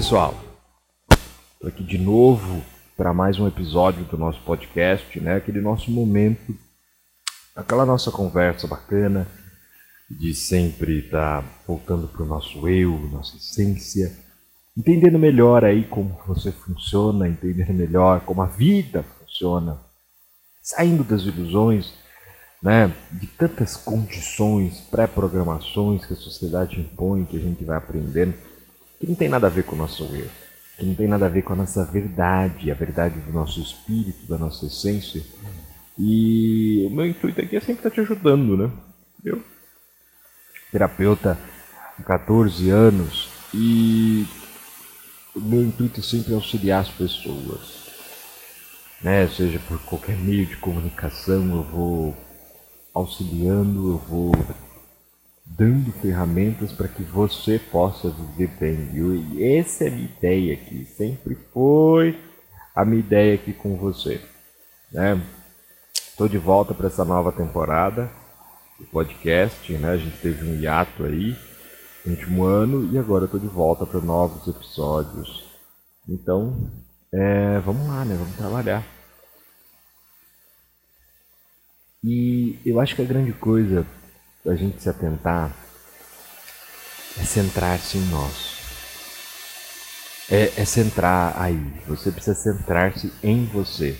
pessoal? Estou aqui de novo para mais um episódio do nosso podcast, né? Aquele nosso momento, aquela nossa conversa bacana de sempre estar tá voltando para o nosso eu, nossa essência, entendendo melhor aí como você funciona, entendendo melhor como a vida funciona, saindo das ilusões, né? De tantas condições, pré-programações que a sociedade impõe, que a gente vai aprendendo que não tem nada a ver com o nosso eu, que não tem nada a ver com a nossa verdade, a verdade do nosso espírito, da nossa essência. E o meu intuito aqui é sempre estar te ajudando, né? Eu, terapeuta há 14 anos, e o meu intuito sempre é auxiliar as pessoas. Né? Seja por qualquer meio de comunicação, eu vou auxiliando, eu vou dando ferramentas para que você possa viver bem. E essa é a minha ideia aqui, sempre foi a minha ideia aqui com você. Né? Estou de volta para essa nova temporada do podcast, né? A gente teve um hiato aí no último ano e agora estou de volta para novos episódios. Então, é, vamos lá, né? Vamos trabalhar. E eu acho que a grande coisa a gente se atentar é centrar-se em nós. É, é centrar aí. Você precisa centrar-se em você.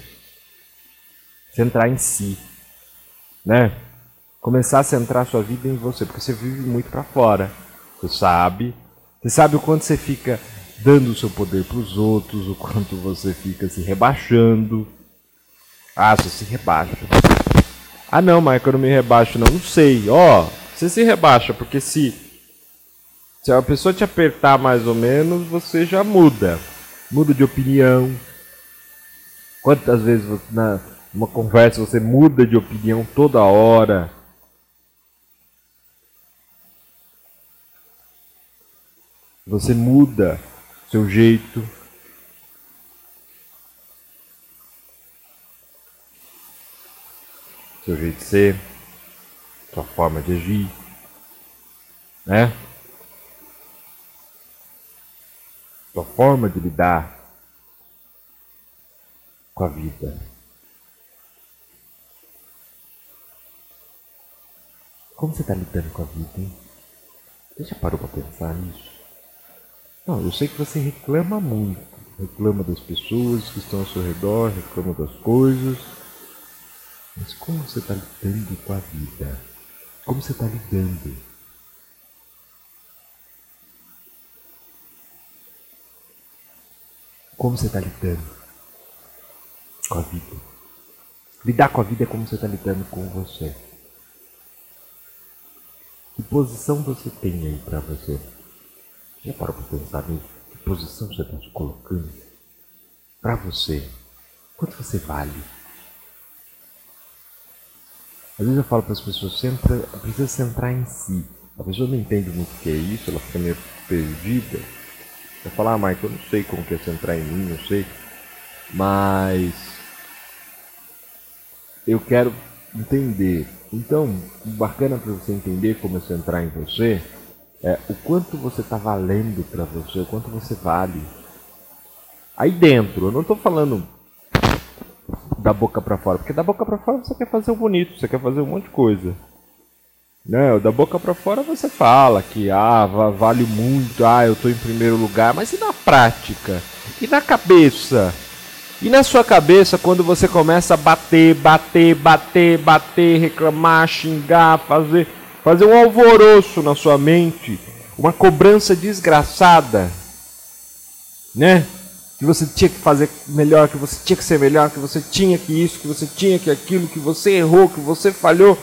Centrar em si. Né? Começar a centrar sua vida em você. Porque você vive muito para fora. Você sabe. Você sabe o quanto você fica dando o seu poder para os outros. O quanto você fica se rebaixando. Ah, você se rebaixa. Ah não, Michael, eu não me rebaixo não. Não sei. Ó, oh, você se rebaixa, porque se, se a pessoa te apertar mais ou menos, você já muda. Muda de opinião. Quantas vezes você, na uma conversa você muda de opinião toda hora? Você muda seu jeito. Seu jeito de ser, sua forma de agir, né? Sua forma de lidar com a vida. Como você está lidando com a vida, hein? Você já parou para pensar nisso? Não, eu sei que você reclama muito. Reclama das pessoas que estão ao seu redor, reclama das coisas. Mas como você está lidando com a vida? Como você está lidando? Como você está lidando com a vida? Lidar com a vida é como você está lidando com você. Que posição você tem aí para você? Já parou para pensar nisso? Que posição você está se colocando? Para você, quanto você vale? Às vezes eu falo para as pessoas, centra, precisa centrar em si. A pessoa não entende muito o que é isso, ela fica meio perdida. Vai falar, ah, Michael, eu não sei como que é centrar em mim, não sei. Mas eu quero entender. Então, bacana para você entender como é centrar em você é o quanto você está valendo para você, o quanto você vale. Aí dentro, eu não estou falando da boca para fora. Porque da boca para fora você quer fazer o bonito, você quer fazer um monte de coisa. Não, da boca para fora você fala que ah, vale muito, ah, eu tô em primeiro lugar, mas e na prática? E na cabeça? E na sua cabeça quando você começa a bater, bater, bater, bater, reclamar, xingar, fazer fazer um alvoroço na sua mente, uma cobrança desgraçada, né? Que você tinha que fazer melhor, que você tinha que ser melhor, que você tinha que isso, que você tinha que aquilo, que você errou, que você falhou,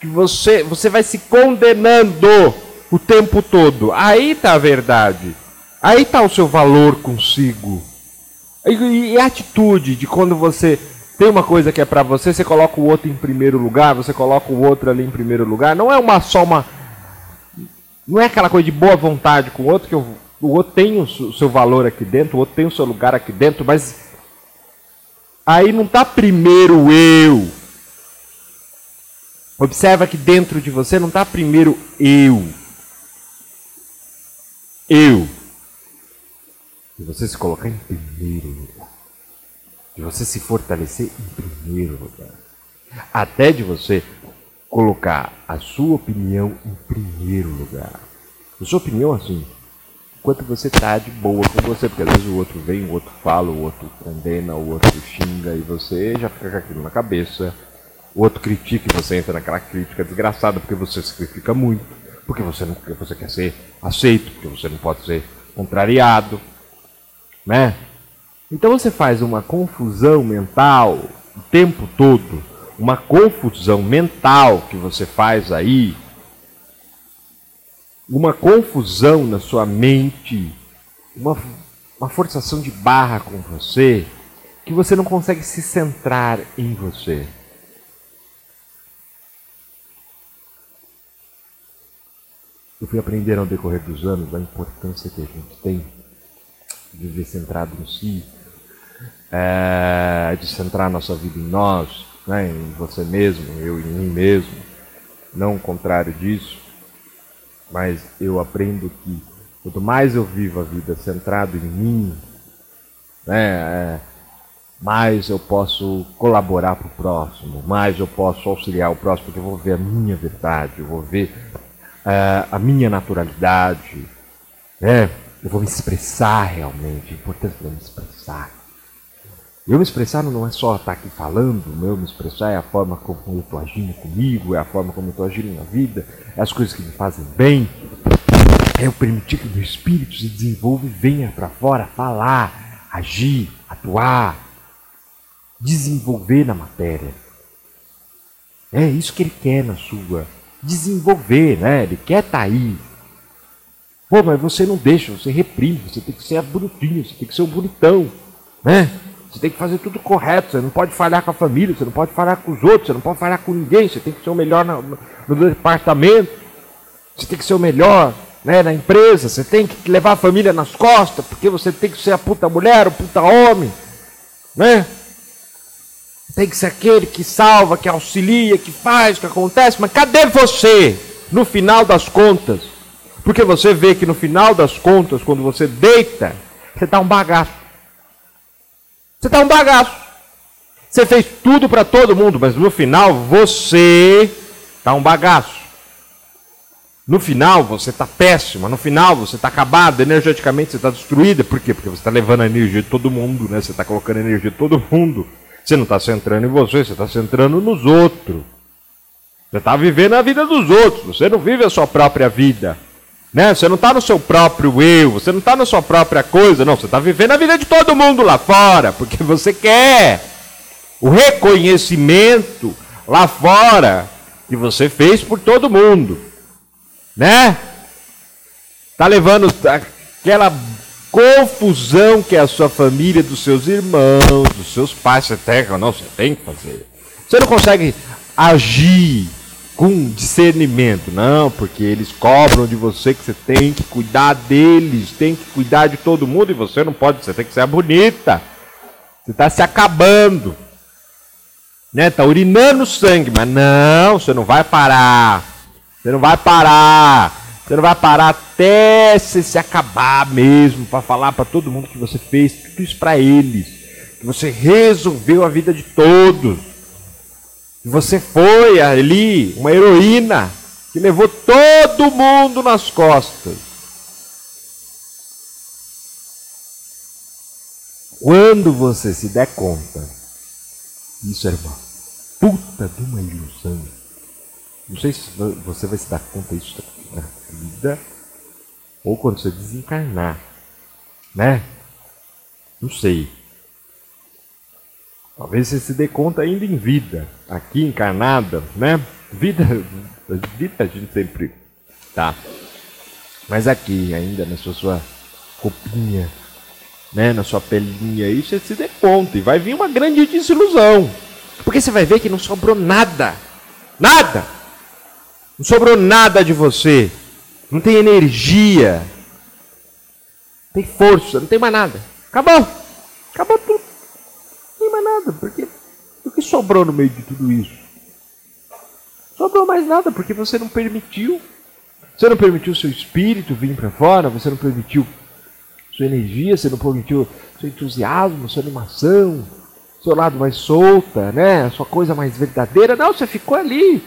que você você vai se condenando o tempo todo. Aí tá a verdade. Aí tá o seu valor consigo. E, e a atitude de quando você tem uma coisa que é para você, você coloca o outro em primeiro lugar, você coloca o outro ali em primeiro lugar. Não é uma só uma não é aquela coisa de boa vontade com o outro que eu o outro tem o seu valor aqui dentro, o outro tem o seu lugar aqui dentro, mas aí não está primeiro eu. Observa que dentro de você não está primeiro eu. Eu. de você se colocar em primeiro lugar, de você se fortalecer em primeiro lugar, até de você colocar a sua opinião em primeiro lugar. A sua opinião, assim, enquanto você tá de boa com você, porque às vezes o outro vem, o outro fala, o outro condena, o outro xinga e você já fica com aquilo na cabeça. O outro critica e você entra naquela crítica desgraçada porque você se critica muito, porque você não porque você quer ser aceito, porque você não pode ser contrariado, né? Então você faz uma confusão mental o tempo todo, uma confusão mental que você faz aí, uma confusão na sua mente, uma, uma forçação de barra com você, que você não consegue se centrar em você. Eu fui aprendendo ao decorrer dos anos a importância que a gente tem de viver centrado em si, é, de centrar nossa vida em nós, né, em você mesmo, eu em mim mesmo, não o contrário disso, mas eu aprendo que quanto mais eu vivo a vida centrado em mim, né, é, mais eu posso colaborar para o próximo, mais eu posso auxiliar o próximo, porque eu vou ver a minha verdade, eu vou ver uh, a minha naturalidade, né? eu vou me expressar realmente, é importante eu me expressar. Eu me expressar não é só estar aqui falando, o meu me expressar é a forma como eu estou agindo comigo, é a forma como eu estou agindo na vida, é as coisas que me fazem bem, é eu permitir que o meu espírito se desenvolva e venha para fora falar, agir, atuar, desenvolver na matéria. É isso que ele quer na sua desenvolver, né? Ele quer estar tá aí. Pô, mas você não deixa, você reprime, você tem que ser a bonitinho, você tem que ser o bonitão, né? Você tem que fazer tudo correto, você não pode falhar com a família, você não pode falhar com os outros, você não pode falhar com ninguém, você tem que ser o melhor no, no departamento, você tem que ser o melhor né, na empresa, você tem que levar a família nas costas, porque você tem que ser a puta mulher, o puta homem, né? Tem que ser aquele que salva, que auxilia, que faz, que acontece, mas cadê você no final das contas? Porque você vê que no final das contas, quando você deita, você está um bagaço. Você está um bagaço. Você fez tudo para todo mundo, mas no final você está um bagaço. No final você está péssima, no final você está acabado, energeticamente você está destruída. Por quê? Porque você está levando a energia de todo mundo, né? Você está colocando a energia de todo mundo. Você não está centrando em você, você está centrando nos outros. Você está vivendo a vida dos outros, você não vive a sua própria vida. Né? Você não está no seu próprio eu, você não está na sua própria coisa, não. Você está vivendo a vida de todo mundo lá fora, porque você quer o reconhecimento lá fora que você fez por todo mundo. Né? Está levando aquela confusão que é a sua família, dos seus irmãos, dos seus pais. Você tem, não, você tem que fazer. Você não consegue agir com discernimento, não, porque eles cobram de você que você tem que cuidar deles, tem que cuidar de todo mundo e você não pode, você tem que ser bonita. Você está se acabando. Né? Tá urinando sangue, mas não, você não vai parar. Você não vai parar. Você não vai parar até você se acabar mesmo para falar para todo mundo que você fez tudo isso para eles, que você resolveu a vida de todos, você foi ali uma heroína que levou todo mundo nas costas. Quando você se der conta, isso é uma puta de uma ilusão. Não sei se você vai se dar conta disso na vida ou quando você desencarnar, né? Não sei. Talvez você se dê conta ainda em vida, aqui encarnada, né? Vida, vida a gente sempre tá. Mas aqui, ainda na sua, sua roupinha, né? Na sua pelinha aí, você se dê conta. E vai vir uma grande desilusão. Porque você vai ver que não sobrou nada. Nada! Não sobrou nada de você. Não tem energia. Não tem força, não tem mais nada. Acabou. Acabou tudo. Mais nada. Porque o que sobrou no meio de tudo isso? Sobrou mais nada, porque você não permitiu. Você não permitiu seu espírito vir para fora, você não permitiu sua energia, você não permitiu seu entusiasmo, sua animação, seu lado mais solta, né? Sua coisa mais verdadeira. Não, você ficou ali,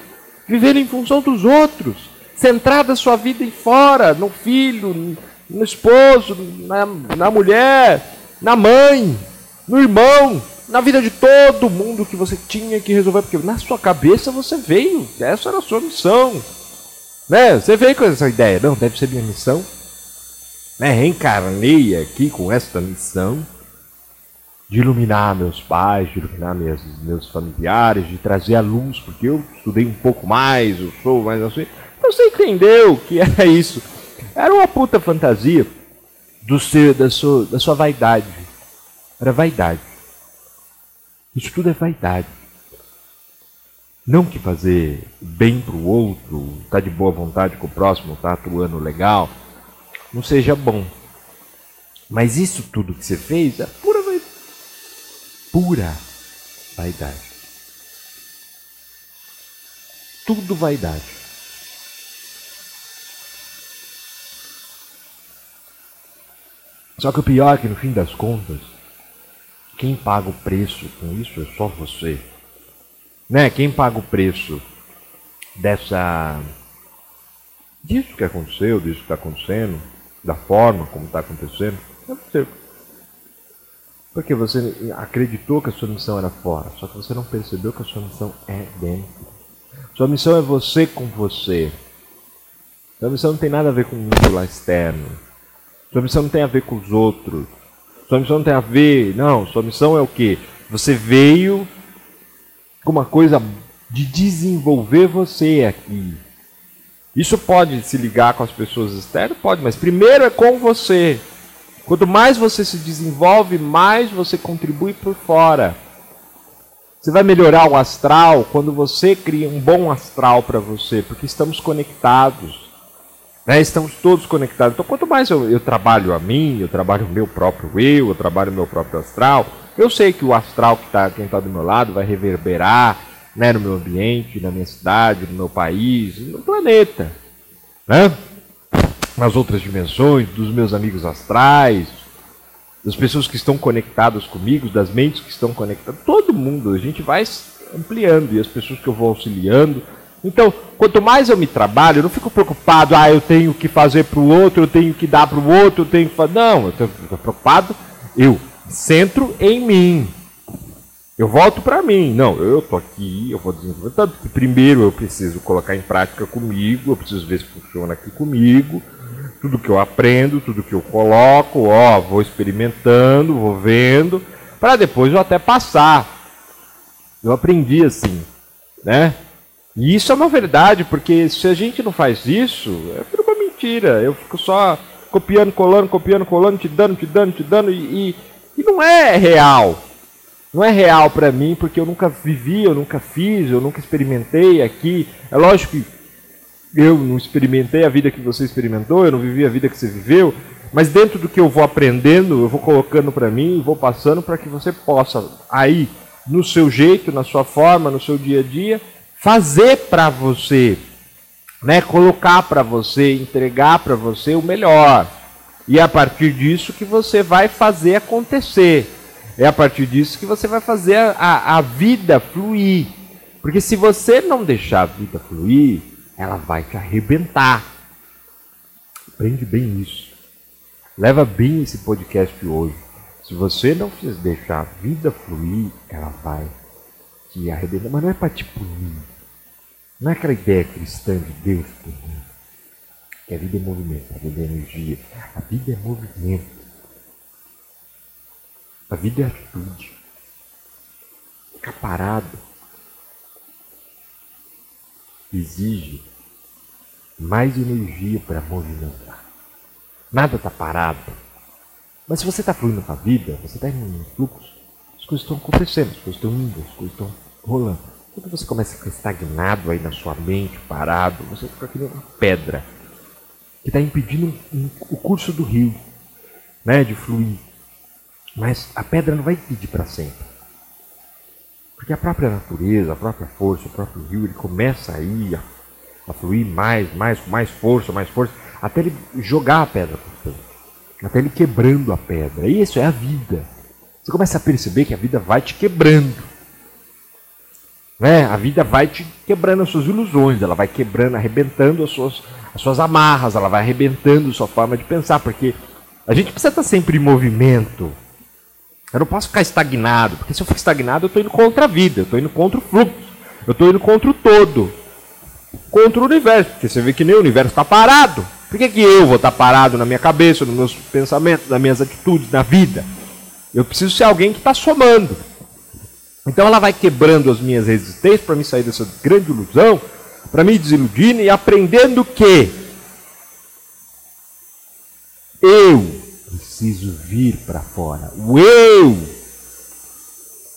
vivendo em função dos outros, centrada a sua vida em fora, no filho, no esposo, na, na mulher, na mãe, no irmão, na vida de todo mundo que você tinha que resolver, porque na sua cabeça você veio, essa era a sua missão. Né? Você veio com essa ideia, não, deve ser minha missão. Né? Reencarnei aqui com esta missão de iluminar meus pais, de iluminar meus, meus familiares, de trazer a luz, porque eu estudei um pouco mais, eu sou mais assim. Então você entendeu que era isso. Era uma puta fantasia do seu, da, sua, da sua vaidade. Era vaidade. Isso tudo é vaidade. Não que fazer bem para o outro, tá de boa vontade com o próximo, tá atuando legal, não seja bom. Mas isso tudo que você fez é pura pura vaidade. Tudo vaidade. Só que o pior é que no fim das contas, quem paga o preço com isso é só você. Né? Quem paga o preço dessa disso que aconteceu, disso que está acontecendo, da forma como está acontecendo, é você. Porque você acreditou que a sua missão era fora, só que você não percebeu que a sua missão é dentro. Sua missão é você com você. Sua missão não tem nada a ver com o mundo lá externo. Sua missão não tem a ver com os outros. Sua missão não tem a ver. Não, sua missão é o quê? Você veio com uma coisa de desenvolver você aqui. Isso pode se ligar com as pessoas externas? Pode, mas primeiro é com você. Quanto mais você se desenvolve, mais você contribui por fora. Você vai melhorar o astral quando você cria um bom astral para você, porque estamos conectados. Né? Estamos todos conectados. Então, quanto mais eu, eu trabalho a mim, eu trabalho o meu próprio eu, eu trabalho o meu próprio astral, eu sei que o astral que tá, quem está do meu lado vai reverberar né, no meu ambiente, na minha cidade, no meu país, no planeta. Né? nas outras dimensões, dos meus amigos astrais, das pessoas que estão conectadas comigo, das mentes que estão conectadas, todo mundo, a gente vai ampliando e as pessoas que eu vou auxiliando. Então, quanto mais eu me trabalho, eu não fico preocupado, ah, eu tenho que fazer para o outro, eu tenho que dar para o outro, eu tenho que fazer. Não, eu estou preocupado, eu centro em mim. Eu volto para mim. Não, eu tô aqui, eu vou desenvolver. Tanto que primeiro eu preciso colocar em prática comigo, eu preciso ver se funciona aqui comigo tudo que eu aprendo, tudo que eu coloco, ó, vou experimentando, vou vendo, para depois eu até passar. Eu aprendi assim, né? E isso é uma verdade, porque se a gente não faz isso, é uma mentira. Eu fico só copiando, colando, copiando, colando, te dando, te dando, te dando, e, e, e não é real. Não é real para mim, porque eu nunca vivi, eu nunca fiz, eu nunca experimentei aqui. É lógico que eu não experimentei a vida que você experimentou, eu não vivi a vida que você viveu, mas dentro do que eu vou aprendendo, eu vou colocando para mim, vou passando para que você possa aí no seu jeito, na sua forma, no seu dia a dia, fazer para você, né, colocar para você, entregar para você o melhor. E é a partir disso que você vai fazer acontecer. É a partir disso que você vai fazer a, a vida fluir. Porque se você não deixar a vida fluir, ela vai te arrebentar. Aprende bem isso. Leva bem esse podcast hoje. Se você não deixar a vida fluir, ela vai te arrebentar. Mas não é para te punir. Não é aquela ideia cristã de Deus punir. Que a vida é movimento, a vida é energia. A vida é movimento. A vida é atitude. Ficar parado exige mais energia para movimentar. Nada está parado. Mas se você está fluindo com a vida, você está em um fluxo, as coisas estão acontecendo, as coisas estão indo, as coisas estão rolando. Quando você começa a ficar estagnado aí na sua mente, parado, você fica aqui uma pedra que está impedindo um, um, o curso do rio, né, de fluir. Mas a pedra não vai impedir para sempre. Porque a própria natureza, a própria força, o próprio rio, ele começa aí a, a fluir mais, mais, com mais força, mais força, até ele jogar a pedra para frente. Até ele quebrando a pedra. Isso é a vida. Você começa a perceber que a vida vai te quebrando. Né? A vida vai te quebrando as suas ilusões, ela vai quebrando, arrebentando as suas, as suas amarras, ela vai arrebentando a sua forma de pensar, porque a gente precisa estar sempre em movimento. Eu não posso ficar estagnado, porque se eu ficar estagnado, eu estou indo contra a vida, eu estou indo contra o fluxo, eu estou indo contra o todo, contra o universo, porque você vê que nem o universo está parado. Por que, que eu vou estar parado na minha cabeça, nos meus pensamentos, nas minhas atitudes, na vida? Eu preciso ser alguém que está somando. Então ela vai quebrando as minhas resistências para me sair dessa grande ilusão, para me desiludindo e aprendendo que eu preciso vir para fora. O eu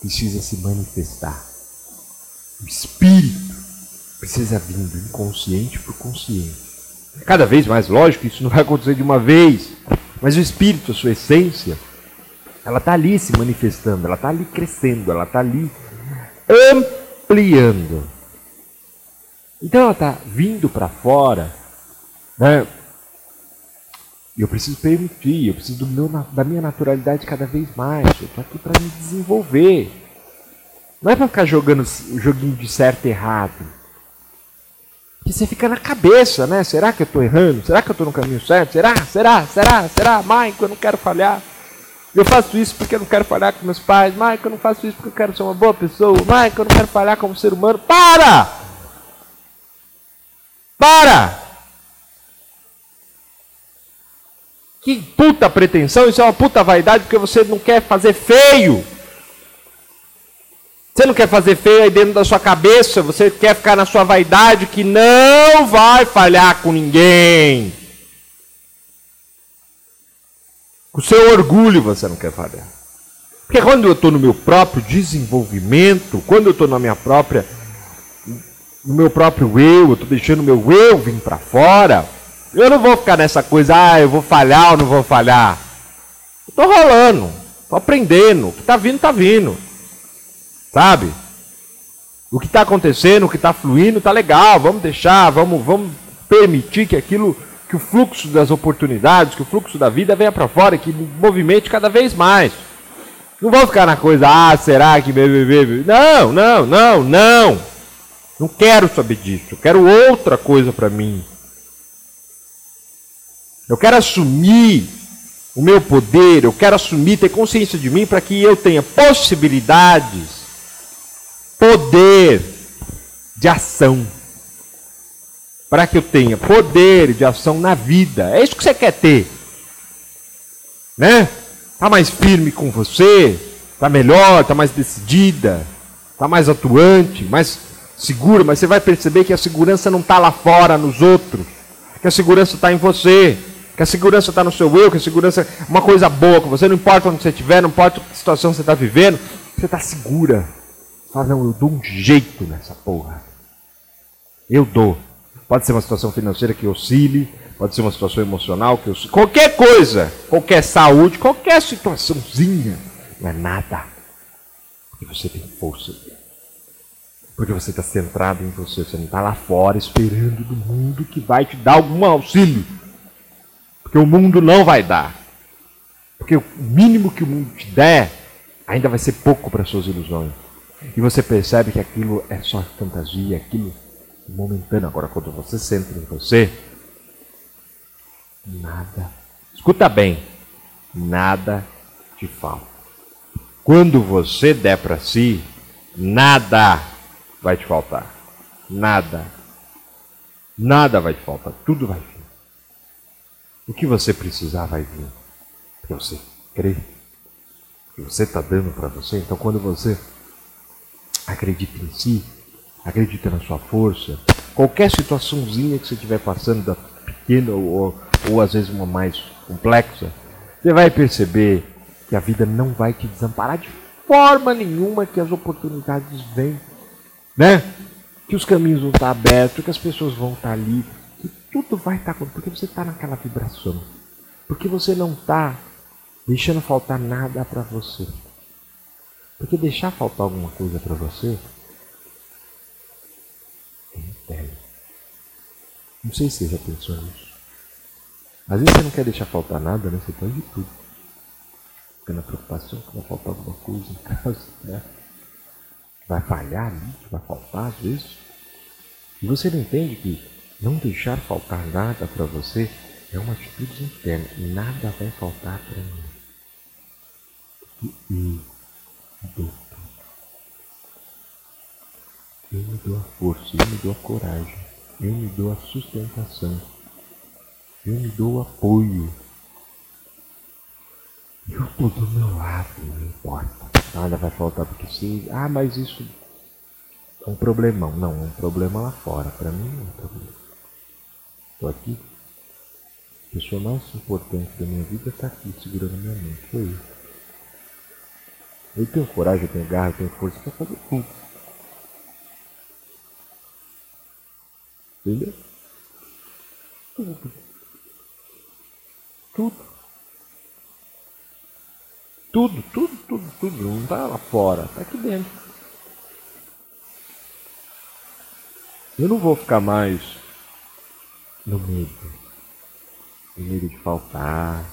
precisa se manifestar. O espírito precisa vir do inconsciente para o consciente. Cada vez mais lógico, isso não vai acontecer de uma vez. Mas o espírito, a sua essência, ela está ali se manifestando, ela está ali crescendo, ela está ali ampliando. Então ela está vindo para fora, né? E eu preciso permitir, eu preciso meu, da minha naturalidade cada vez mais. Eu estou aqui para me desenvolver. Não é para ficar jogando joguinho de certo e errado. Que você fica na cabeça, né? Será que eu estou errando? Será que eu estou no caminho certo? Será? Será? Será? Será? Mãe, eu não quero falhar. Eu faço isso porque eu não quero falhar com meus pais. Mike, eu não faço isso porque eu quero ser uma boa pessoa. Mike, eu não quero falhar como ser humano. Para! Para! Que puta pretensão, isso é uma puta vaidade porque você não quer fazer feio. Você não quer fazer feio aí dentro da sua cabeça, você quer ficar na sua vaidade que não vai falhar com ninguém. O seu orgulho você não quer falhar. Porque quando eu estou no meu próprio desenvolvimento, quando eu estou na minha própria, no meu próprio eu, eu estou deixando o meu eu vir para fora, eu não vou ficar nessa coisa, ah, eu vou falhar ou não vou falhar. Estou rolando, estou aprendendo, o que está vindo, está vindo. Sabe? O que está acontecendo, o que está fluindo, está legal, vamos deixar, vamos, vamos permitir que aquilo que o fluxo das oportunidades, que o fluxo da vida venha para fora, que movimente cada vez mais. Não vou ficar na coisa, ah, será que Não, não, não, não. Não quero saber disso. Eu quero outra coisa para mim. Eu quero assumir o meu poder, eu quero assumir, ter consciência de mim para que eu tenha possibilidades, poder de ação para que eu tenha poder de ação na vida. É isso que você quer ter. Né? Tá mais firme com você, tá melhor, tá mais decidida, tá mais atuante, mais segura, mas você vai perceber que a segurança não está lá fora nos outros, que a segurança está em você, que a segurança está no seu eu, que a segurança é uma coisa boa com você, não importa onde você estiver, não importa que situação você está vivendo, você está segura. Fala, não, eu dou um jeito nessa porra. Eu dou. Pode ser uma situação financeira que oscile, pode ser uma situação emocional que oscile. Qualquer coisa, qualquer saúde, qualquer situaçãozinha, não é nada. Porque você tem força. Porque você está centrado em você. Você não está lá fora esperando do mundo que vai te dar algum auxílio. Porque o mundo não vai dar. Porque o mínimo que o mundo te der ainda vai ser pouco para suas ilusões. E você percebe que aquilo é só fantasia, aquilo momentâneo. Agora, quando você centra em você, nada. Escuta bem, nada te falta. Quando você der para si, nada vai te faltar. Nada. Nada vai te faltar. Tudo vai vir. O que você precisar vai vir. Porque você crê. Que você está dando para você. Então, quando você acredita em si, acredita na sua força. Qualquer situaçãozinha que você estiver passando, da pequena ou, ou às vezes uma mais complexa, você vai perceber que a vida não vai te desamparar de forma nenhuma, que as oportunidades vêm, né? Que os caminhos vão estar abertos, que as pessoas vão estar ali, que tudo vai estar acontecendo, porque você está naquela vibração. Porque você não está deixando faltar nada para você. Porque deixar faltar alguma coisa para você não sei se você já pensou nisso. Às vezes você não quer deixar faltar nada, né? Você põe de tudo. Fica na preocupação que vai faltar alguma coisa em casa, né? Vai falhar ali, vai faltar às vezes. E você não entende que não deixar faltar nada para você é uma atitude interna. Nada vai faltar para mim. E tudo. Eu me dou a força, eu me dou a coragem, eu me dou a sustentação, eu me dou o apoio. Eu estou do meu lado, não importa. Nada vai faltar porque se. Ah, mas isso é um problemão. Não, é um problema lá fora. Para mim não é um problema. Estou aqui. A pessoa mais importante da minha vida está aqui, segurando minha mente. Foi isso. Eu tenho coragem, eu tenho garra, eu tenho força para fazer tudo. Entendeu? Tudo. Tudo. Tudo, tudo, tudo, tudo. Não está lá fora, está aqui dentro. Eu não vou ficar mais no medo. No medo de faltar.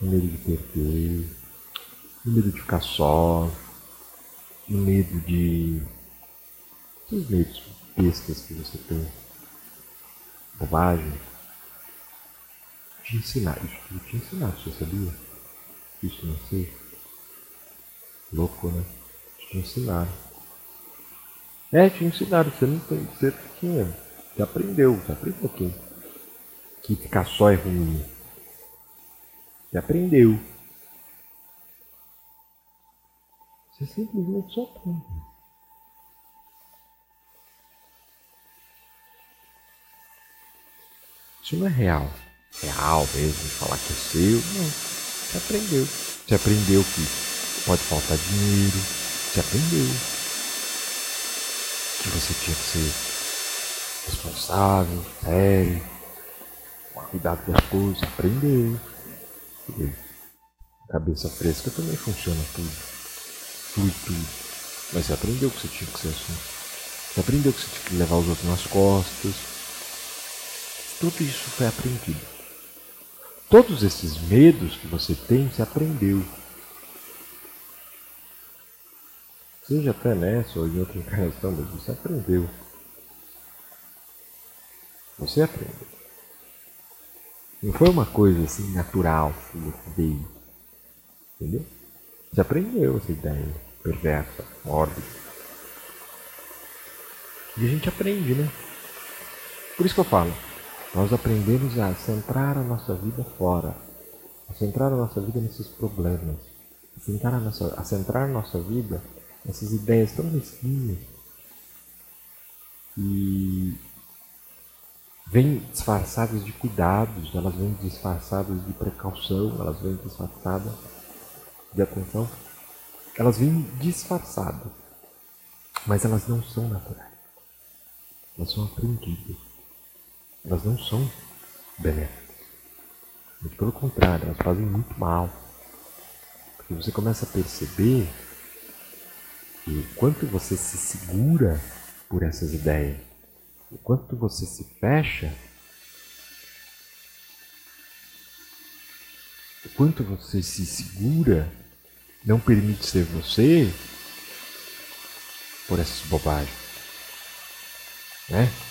No medo de perder. No medo de ficar só. No medo de. Esses medos bestas que você tem. Bobagem. Te ensinar. Isso tudo te ensinar, você sabia? Isso não sei. Louco, né? Te ensinaram. É, te ensinaram, você não tem, você tinha, você aprendeu, você aprendeu que, que ficar só é ruim. Você aprendeu. Você simplesmente só aprende. Isso não é real. Real mesmo, falar que é seu. Não. Você aprendeu. Você aprendeu que pode faltar dinheiro. Você aprendeu que você tinha que ser responsável, sério, cuidado com as coisas, aprender. Cabeça fresca também funciona tudo. Tudo, tudo. Mas você aprendeu que você tinha que ser assim. Você aprendeu que você tinha que levar os outros nas costas. Tudo isso foi aprendido. Todos esses medos que você tem, você aprendeu. Seja até nessa ou em outra encarnação, mas você aprendeu. Você aprendeu. Não foi uma coisa assim natural que veio. Entendeu? Você aprendeu essa ideia perversa, mórbida. E a gente aprende, né? Por isso que eu falo, nós aprendemos a centrar a nossa vida fora, a centrar a nossa vida nesses problemas, a centrar a nossa, a centrar a nossa vida essas ideias tão mesquinhas e vêm disfarçadas de cuidados, elas vêm disfarçadas de precaução, elas vêm disfarçadas de atenção, elas vêm disfarçadas, mas elas não são naturais, elas são aprendidas, elas não são benéficas. Muito pelo contrário, elas fazem muito mal. Porque você começa a perceber e quanto você se segura por essas ideias, o quanto você se fecha, o quanto você se segura, não permite ser você por essas bobagens, né?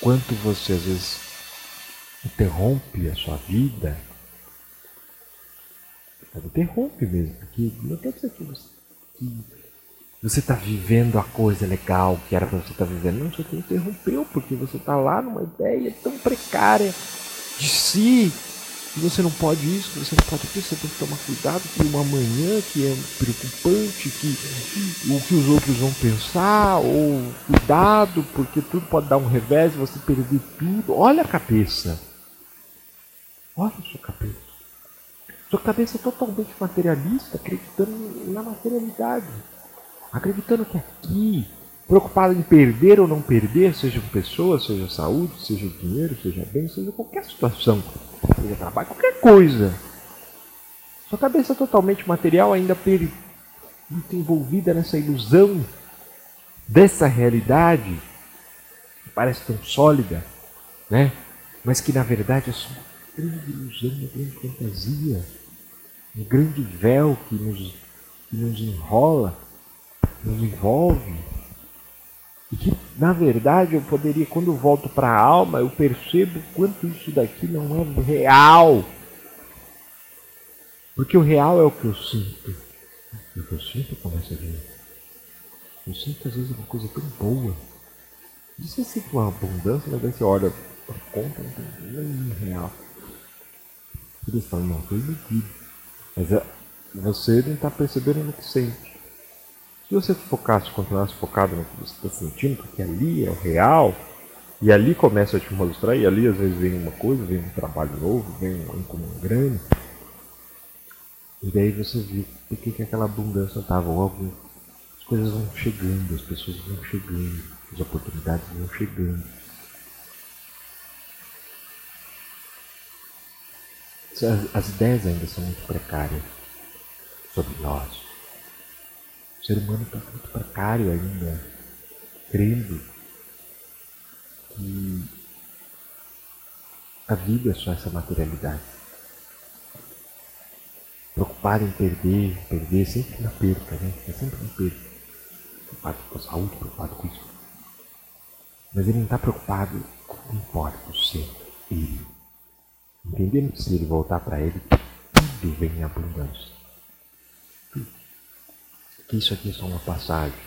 Quanto você às vezes interrompe a sua vida, interrompe mesmo, porque não que você que você está vivendo a coisa legal que era para você estar tá vivendo. Não, você interrompeu porque você está lá numa ideia tão precária de si que você não pode isso, que você não pode aquilo, você tem que tomar cuidado que uma manhã que é preocupante, que o que os outros vão pensar, ou cuidado, porque tudo pode dar um revés você perder tudo. Olha a cabeça. Olha a sua cabeça. Sua cabeça é totalmente materialista, acreditando na materialidade. Acreditando que aqui, preocupado em perder ou não perder, sejam pessoas, seja saúde, seja dinheiro, seja bem, seja qualquer situação, seja trabalho, qualquer coisa. Sua cabeça é totalmente material, ainda muito envolvida nessa ilusão dessa realidade que parece tão sólida, né? mas que na verdade é só uma grande ilusão, uma grande fantasia, um grande véu que nos, que nos enrola, nos envolve. E que na verdade eu poderia, quando eu volto para a alma, eu percebo quanto isso daqui não é real. Porque o real é o que eu sinto. E o que eu sinto começa a vir. Eu sinto às vezes uma coisa tão boa. Você sente uma abundância, mas aí você olha para conta, não tem nenhum real. Eles falam, não, foi iludido. Mas é, você não está percebendo no que sente. Se você focasse, continuasse focado no que você está sentindo, porque ali é o real, e ali começa a te mostrar, e ali às vezes vem uma coisa, vem um trabalho novo, vem um incomum grande. E daí você vê por que, que aquela abundância estava. Logo, as coisas vão chegando, as pessoas vão chegando, as oportunidades vão chegando. As, as ideias ainda são muito precárias sobre nós. O ser humano está muito precário ainda, crendo que a vida é só essa materialidade. Preocupado em perder, perder, sempre na perca, né? É sempre na perca. Preocupado com a saúde, preocupado com isso. Mas ele não está preocupado com o que importa, o ser, ele. Entendendo que se ele voltar para ele, tudo vem em abundância. Que isso aqui é só uma passagem.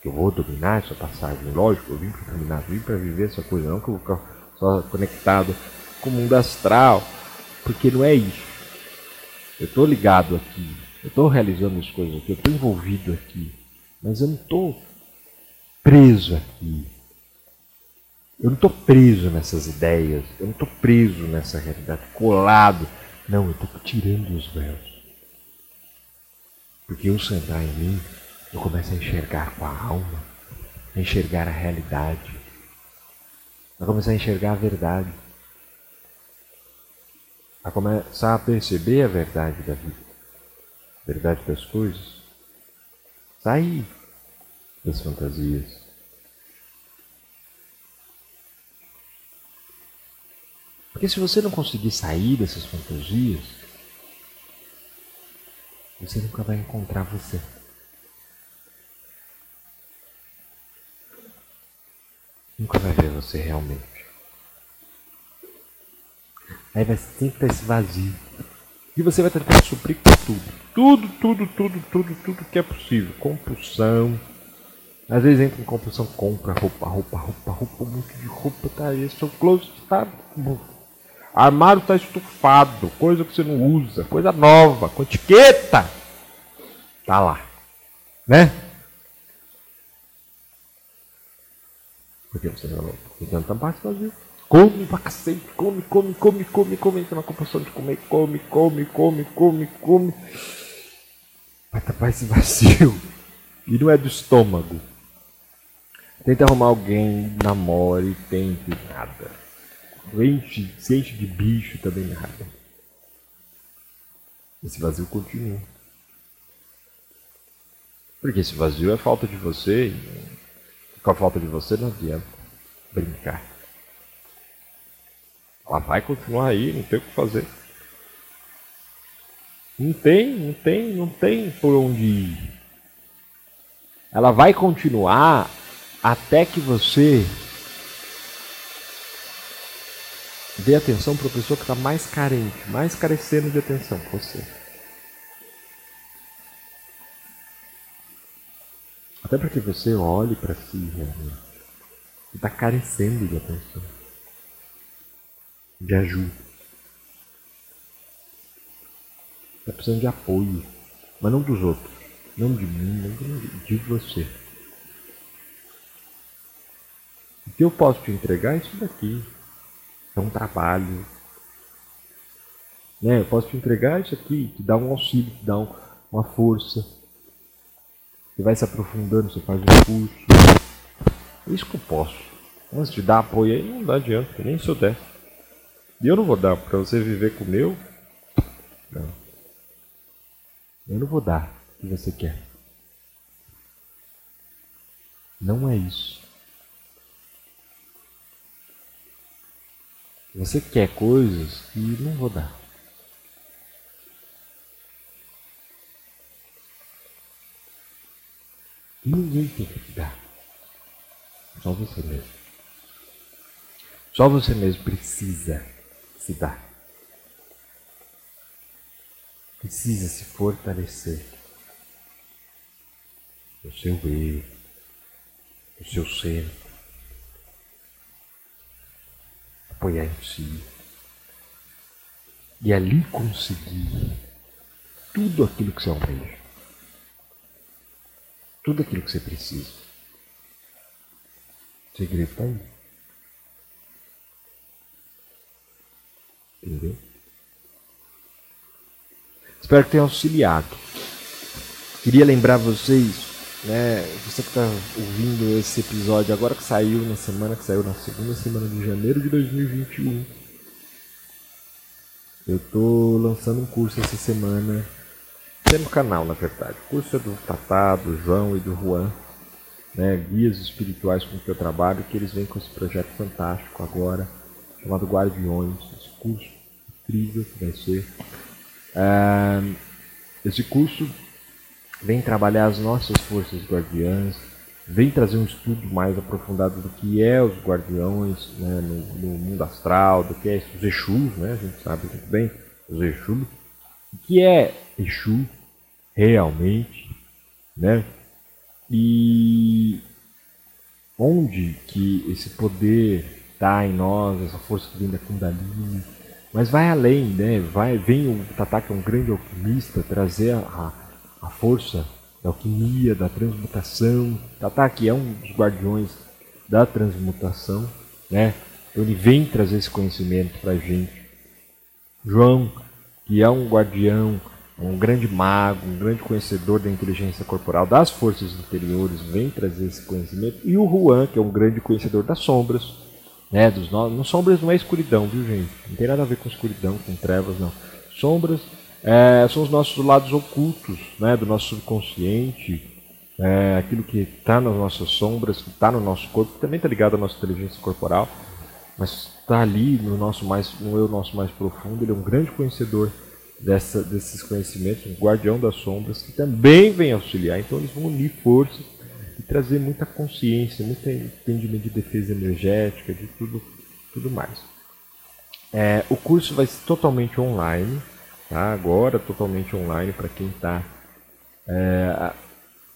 Que eu vou dominar essa passagem. Lógico, eu vim para dominar, vim para viver essa coisa, não que eu vou ficar só conectado com o mundo astral. Porque não é isso. Eu estou ligado aqui, eu estou realizando as coisas aqui, eu estou envolvido aqui, mas eu não estou preso aqui. Eu não estou preso nessas ideias, eu não estou preso nessa realidade, colado. Não, eu estou tirando os véus. Porque eu sentar em mim, eu começo a enxergar com a alma, a enxergar a realidade, a começar a enxergar a verdade, a começar a perceber a verdade da vida, a verdade das coisas. Sair das fantasias. Porque se você não conseguir sair dessas fantasias, você nunca vai encontrar você. Nunca vai ver você realmente. Aí vai sempre esse vazio. E você vai tentar suprir com tudo. Tudo, tudo, tudo, tudo, tudo que é possível. Compulsão. Às vezes entra em compulsão, compra roupa, roupa, roupa, roupa, um monte de roupa, tá aí. Seu closet tá Armário está estufado, coisa que você não usa, coisa nova, com etiqueta. Tá lá. Né? Porque você não tentando tampar esse vazio. Come pra cacete, come, come, come, come, come, entra na compulsão de comer, come, come, come, come, come. Vai tapar esse vazio. E não é do estômago. Tenta arrumar alguém, namore, tente nada. Enche, se enche de bicho também nada. Esse vazio continua. Porque esse vazio é falta de você. E com a falta de você não adianta brincar. Ela vai continuar aí, não tem o que fazer. Não tem, não tem, não tem por onde ir. Ela vai continuar até que você Dê atenção para a pessoa que está mais carente, mais carecendo de atenção você. Até para que você olhe para si realmente. Está carecendo de atenção, de ajuda. Está precisando de apoio, mas não dos outros, não de mim, não de você. O que eu posso te entregar é isso daqui é um trabalho. Né? Eu posso te entregar isso aqui, te dá um auxílio, te dá um, uma força. Você vai se aprofundando, você faz um curso. É isso que eu posso. Mas te dar apoio aí não dá adianta, nem se eu der. E eu não vou dar para você viver com o meu. Não. Eu não vou dar o que você quer. Não é isso. Você quer coisas que não vou dar. Ninguém tem que te dar. Só você mesmo. Só você mesmo precisa se dar. Precisa se fortalecer. O seu eu, o seu ser. Apoiar em si. E ali conseguir tudo aquilo que você almeja tudo aquilo que você precisa. O segredo está aí. Entendeu? Espero que tenha auxiliado. Queria lembrar vocês, né, você que está ouvindo esse episódio agora que saiu na semana que saiu na segunda semana de janeiro de 2021. Eu estou lançando um curso essa semana é no canal, na verdade. O curso é do Tatá, do João e do Juan, né, guias espirituais com que eu trabalho, que eles vêm com esse projeto fantástico agora, chamado Guardiões. Esse curso incrível que vai ser. É, esse curso vem trabalhar as nossas forças guardiãs, vem trazer um estudo mais aprofundado do que é os guardiões né, no, no, mundo astral, do que é os Exus, né, a gente sabe muito bem, os Exus. O que é Exu, realmente, né? E onde que esse poder está em nós, essa força que vem da Kundalini, mas vai além, né? Vai, vem o Tata, que é um grande alquimista, trazer a, a força da alquimia, da transmutação. Tata, que é um dos guardiões da transmutação, né? Então ele vem trazer esse conhecimento para a gente. João, que é um guardião um grande mago, um grande conhecedor da inteligência corporal das forças interiores, vem trazer esse conhecimento. E o Juan, que é um grande conhecedor das sombras, né, dos no... Sombras não é escuridão, viu gente? Não tem nada a ver com escuridão, com trevas, não. Sombras é, são os nossos lados ocultos, né, do nosso subconsciente, é, aquilo que está nas nossas sombras, que está no nosso corpo, que também está ligado à nossa inteligência corporal, mas está ali no nosso mais, no eu nosso mais profundo. Ele é um grande conhecedor dessa, desses conhecimentos, um guardião das sombras, que também vem auxiliar. Então eles vão unir forças e trazer muita consciência, muito entendimento de defesa energética, de tudo, tudo mais. É, o curso vai ser totalmente online, tá? agora totalmente online para quem está é,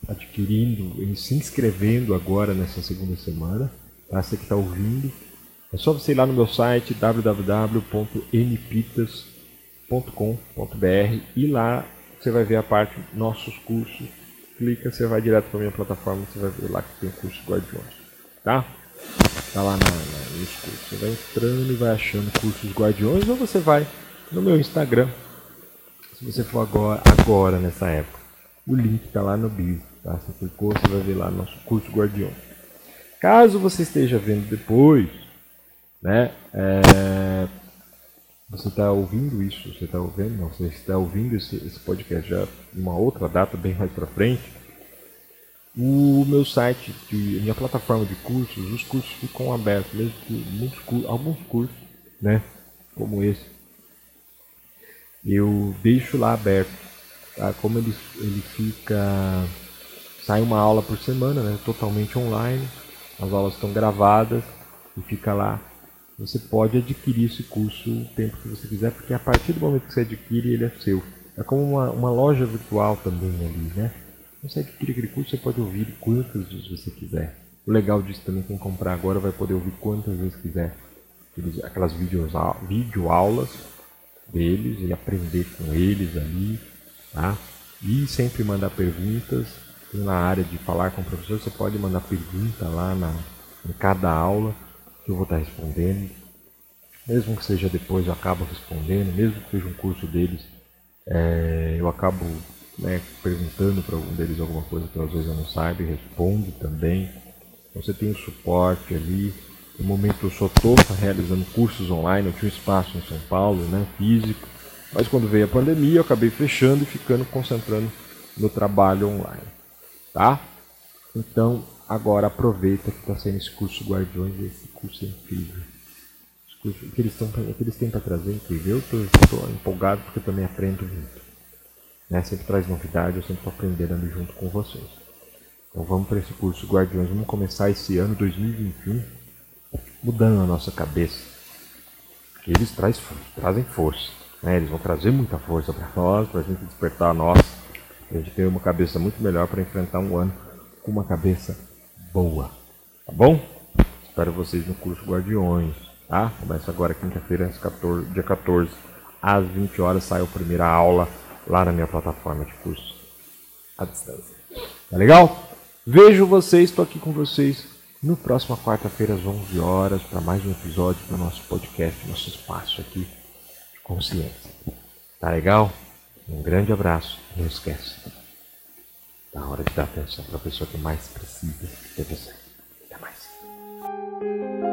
adquirindo e se inscrevendo agora nessa segunda semana. Tá? Você que está ouvindo, é só você ir lá no meu site www.npitas.com www.cursos.com.br e lá você vai ver a parte nossos cursos. Clica, você vai direto para minha plataforma, você vai ver lá que tem o curso Guardiões, tá? Tá lá na, na, nos. Você vai entrando e vai achando cursos Guardiões ou você vai no meu Instagram. Se você for agora, agora nessa época, o link está lá no bio, tá? Você clicou, você vai ver lá nosso curso Guardiões. Caso você esteja vendo depois, né? É, você está ouvindo isso, você está ouvindo, não, você está ouvindo esse, esse podcast já uma outra data, bem mais para frente, o meu site, de, minha plataforma de cursos, os cursos ficam abertos, mesmo que muitos, alguns cursos, né, como esse, eu deixo lá aberto, tá? Como ele, ele fica, sai uma aula por semana, né, totalmente online, as aulas estão gravadas e fica lá você pode adquirir esse curso o tempo que você quiser, porque a partir do momento que você adquire, ele é seu. É como uma, uma loja virtual também ali, né? Você adquire aquele curso, você pode ouvir quantas vezes você quiser. O legal disso também, quem comprar agora vai poder ouvir quantas vezes quiser. Aquelas videoaulas deles e aprender com eles ali, tá? E sempre mandar perguntas. Na área de falar com o professor, você pode mandar pergunta lá na, em cada aula que eu vou estar respondendo. Mesmo que seja depois, eu acabo respondendo, mesmo que seja um curso deles, é, eu acabo né, perguntando para algum deles alguma coisa que às vezes eu não saiba e respondo também. Então, você tem o suporte ali. No momento eu só estou realizando cursos online, eu tinha um espaço em São Paulo, né, físico, mas quando veio a pandemia eu acabei fechando e ficando concentrando no trabalho online. Tá? Então, agora aproveita que está sendo esse curso Guardiões esse curso é incrível. Esse O que eles, tão, o que eles têm para trazer é incrível. Eu estou empolgado porque eu também aprendo muito. Né? Sempre traz novidade, eu sempre estou aprendendo junto com vocês. Então vamos para esse curso Guardiões. Vamos começar esse ano 2021 mudando a nossa cabeça. Porque eles traz, trazem força. Né? Eles vão trazer muita força para nós, para a gente despertar a nossa. A gente ter uma cabeça muito melhor para enfrentar um ano com uma cabeça boa. Tá bom? Espero vocês no curso Guardiões. Tá? Começa agora quinta-feira, dia 14, às 20 horas, sai a primeira aula lá na minha plataforma de curso à distância. Tá legal? Vejo vocês, estou aqui com vocês no próxima quarta-feira às 11 horas para mais um episódio do nosso podcast, nosso espaço aqui de consciência. Tá legal? Um grande abraço. Não esquece. Tá hora de dar atenção para a pessoa que mais precisa de você. Até mais.